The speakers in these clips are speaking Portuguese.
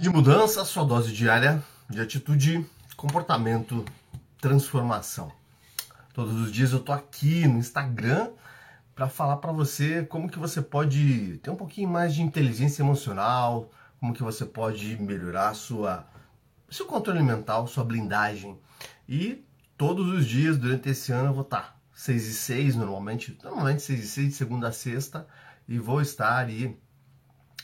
de mudança, sua dose diária de atitude, comportamento, transformação. Todos os dias eu tô aqui no Instagram para falar para você como que você pode ter um pouquinho mais de inteligência emocional, como que você pode melhorar sua seu controle mental, sua blindagem. E todos os dias durante esse ano eu vou estar 6 e 6 normalmente, normalmente 6 e 6 de segunda a sexta e vou estar aí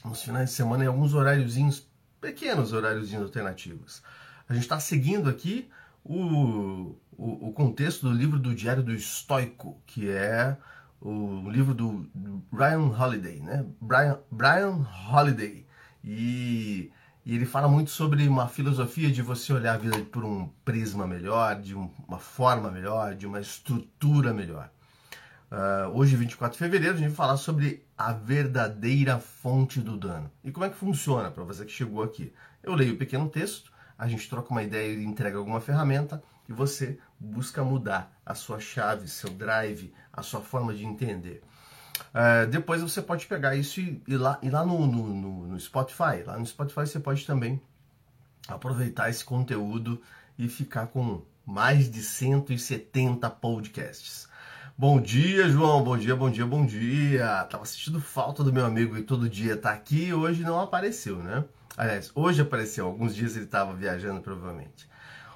nos finais de semana em alguns horáriozinhos pequenos horários alternativos. A gente está seguindo aqui o, o, o, contexto do livro do Diário do Estoico, que é o livro do, Brian Holiday, né? Brian, Brian Holiday. E, e, ele fala muito sobre uma filosofia de você olhar a vida por um prisma melhor, de uma forma melhor, de uma estrutura melhor. Uh, hoje, 24 de fevereiro, a gente vai falar sobre a verdadeira fonte do dano. E como é que funciona para você que chegou aqui? Eu leio o um pequeno texto, a gente troca uma ideia e entrega alguma ferramenta e você busca mudar a sua chave, seu drive, a sua forma de entender. Uh, depois você pode pegar isso e ir lá, ir lá no, no, no, no Spotify. Lá no Spotify você pode também aproveitar esse conteúdo e ficar com mais de 170 podcasts. Bom dia, João. Bom dia, bom dia, bom dia. Tava sentindo falta do meu amigo e todo dia tá aqui e hoje não apareceu, né? Aliás, hoje apareceu. Alguns dias ele estava viajando, provavelmente.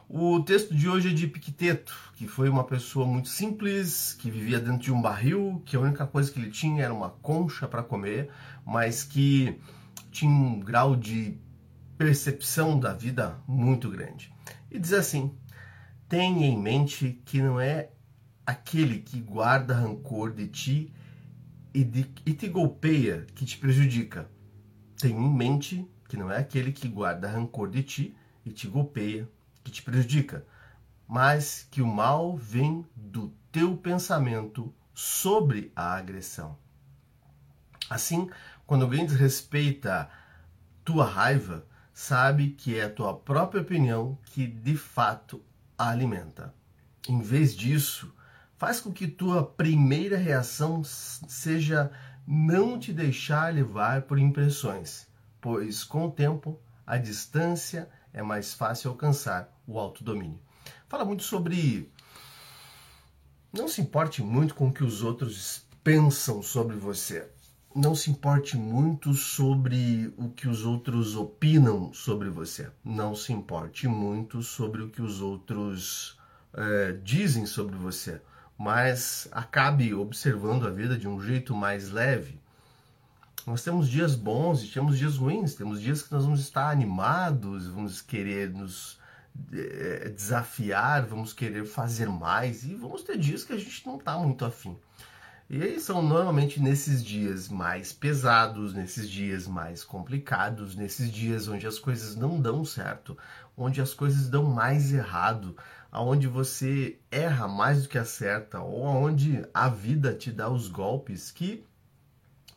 O texto de hoje é de Piqueteto, que foi uma pessoa muito simples, que vivia dentro de um barril, que a única coisa que ele tinha era uma concha para comer, mas que tinha um grau de percepção da vida muito grande. E diz assim: tenha em mente que não é aquele que guarda rancor de ti e, de, e te golpeia, que te prejudica. Tenha em mente que não é aquele que guarda rancor de ti e te golpeia, que te prejudica, mas que o mal vem do teu pensamento sobre a agressão. Assim, quando alguém desrespeita tua raiva, sabe que é a tua própria opinião que de fato a alimenta. Em vez disso, faz com que tua primeira reação seja não te deixar levar por impressões, pois com o tempo a distância é mais fácil alcançar o autodomínio. Fala muito sobre não se importe muito com o que os outros pensam sobre você. Não se importe muito sobre o que os outros opinam sobre você. Não se importe muito sobre o que os outros é, dizem sobre você mas acabe observando a vida de um jeito mais leve. Nós temos dias bons e temos dias ruins, temos dias que nós vamos estar animados, vamos querer nos é, desafiar, vamos querer fazer mais e vamos ter dias que a gente não está muito afim. E aí são normalmente nesses dias mais pesados, nesses dias mais complicados, nesses dias onde as coisas não dão certo, onde as coisas dão mais errado, aonde você erra mais do que acerta, ou aonde a vida te dá os golpes que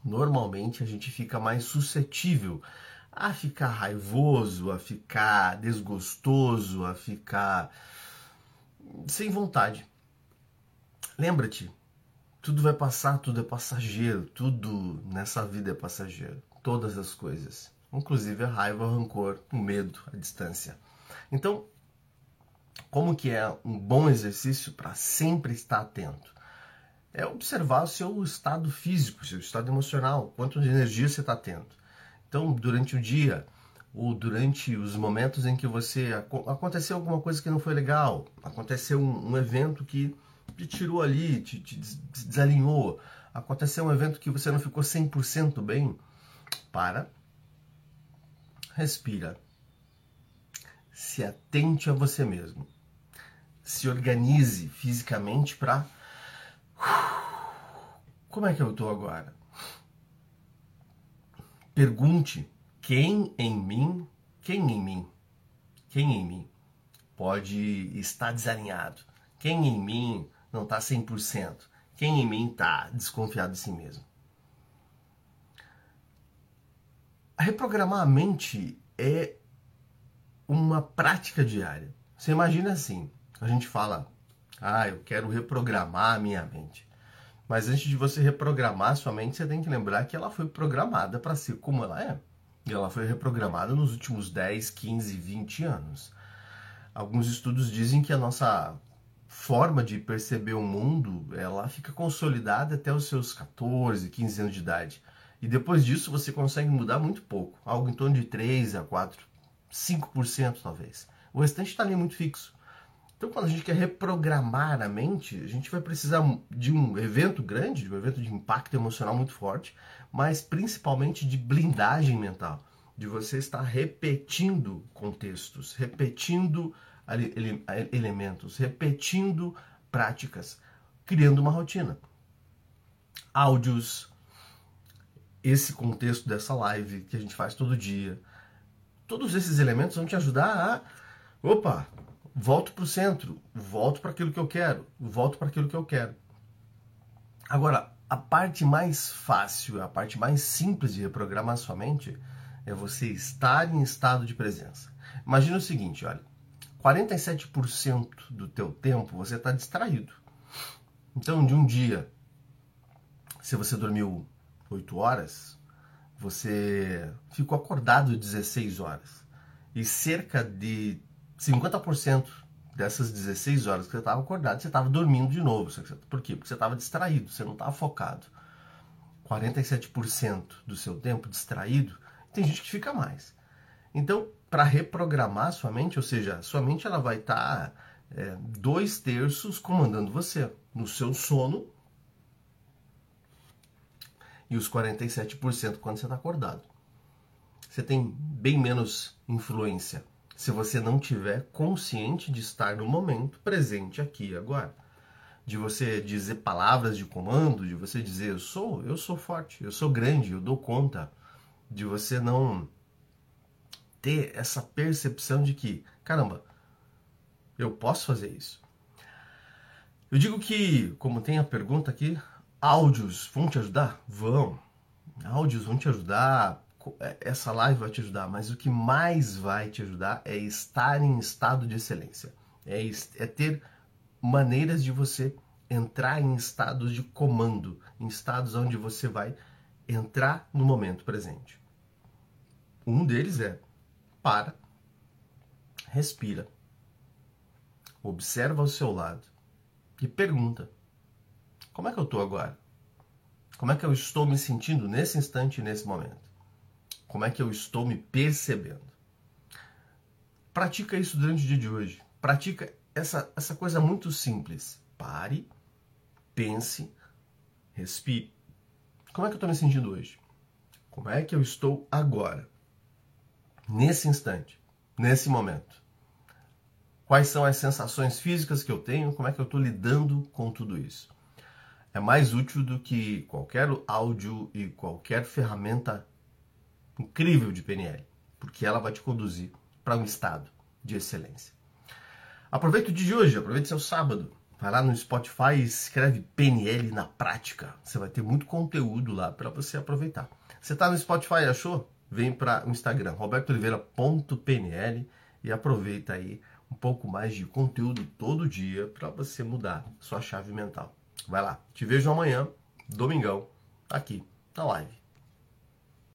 normalmente a gente fica mais suscetível a ficar raivoso, a ficar desgostoso, a ficar sem vontade. Lembra-te, tudo vai passar, tudo é passageiro, tudo nessa vida é passageiro. Todas as coisas, inclusive a raiva, o rancor, o medo, a distância. Então, como que é um bom exercício para sempre estar atento? É observar o seu estado físico, seu estado emocional, quanto de energia você está tendo. Então, durante o dia, ou durante os momentos em que você aconteceu alguma coisa que não foi legal, aconteceu um, um evento que te tirou ali, te, te desalinhou, aconteceu um evento que você não ficou 100% bem, para, respira, se atente a você mesmo, se organize fisicamente para como é que eu estou agora? Pergunte quem em mim, quem em mim, quem em mim pode estar desalinhado, quem em mim não está 100%. Quem em mim está desconfiado de si mesmo? Reprogramar a mente é uma prática diária. Você imagina assim, a gente fala, ah, eu quero reprogramar a minha mente. Mas antes de você reprogramar a sua mente, você tem que lembrar que ela foi programada para ser como ela é. E ela foi reprogramada nos últimos 10, 15, 20 anos. Alguns estudos dizem que a nossa forma de perceber o mundo, ela fica consolidada até os seus 14, 15 anos de idade. E depois disso você consegue mudar muito pouco, algo em torno de 3 a 4, 5% talvez. O restante está ali muito fixo. Então, quando a gente quer reprogramar a mente, a gente vai precisar de um evento grande, de um evento de impacto emocional muito forte, mas principalmente de blindagem mental, de você estar repetindo contextos, repetindo elementos, repetindo práticas, criando uma rotina. Áudios, esse contexto dessa live que a gente faz todo dia, todos esses elementos vão te ajudar a, opa, volto para o centro, volto para aquilo que eu quero, volto para aquilo que eu quero. Agora, a parte mais fácil, a parte mais simples de reprogramar sua mente é você estar em estado de presença. Imagina o seguinte, olha, 47% do teu tempo você está distraído. Então, de um dia, se você dormiu 8 horas, você ficou acordado 16 horas. E cerca de 50% dessas 16 horas que você estava acordado, você estava dormindo de novo. Por quê? Porque você estava distraído, você não estava focado. 47% do seu tempo distraído, tem gente que fica mais. Então, para reprogramar sua mente, ou seja, sua mente ela vai estar tá, é, dois terços comandando você no seu sono e os 47% quando você está acordado. Você tem bem menos influência se você não tiver consciente de estar no momento presente aqui agora. De você dizer palavras de comando, de você dizer eu sou, eu sou forte, eu sou grande, eu dou conta. De você não ter essa percepção de que, caramba, eu posso fazer isso. Eu digo que, como tem a pergunta aqui, áudios vão te ajudar? Vão. Áudios vão te ajudar, é, essa live vai te ajudar, mas o que mais vai te ajudar é estar em estado de excelência. É, é ter maneiras de você entrar em estados de comando, em estados onde você vai entrar no momento presente. Um deles é para, respira, observa ao seu lado e pergunta: como é que eu estou agora? Como é que eu estou me sentindo nesse instante, nesse momento? Como é que eu estou me percebendo? Pratica isso durante o dia de hoje. Pratica essa, essa coisa muito simples. Pare, pense, respire. Como é que eu estou me sentindo hoje? Como é que eu estou agora? Nesse instante, nesse momento? Quais são as sensações físicas que eu tenho? Como é que eu estou lidando com tudo isso? É mais útil do que qualquer áudio e qualquer ferramenta incrível de PNL, porque ela vai te conduzir para um estado de excelência. Aproveita o dia de hoje, aproveite seu sábado. Vai lá no Spotify e escreve PNL na prática. Você vai ter muito conteúdo lá para você aproveitar. Você está no Spotify, achou? Vem para o Instagram, robertooliveira.pnl e aproveita aí um pouco mais de conteúdo todo dia para você mudar sua chave mental. Vai lá, te vejo amanhã, domingão, aqui na live.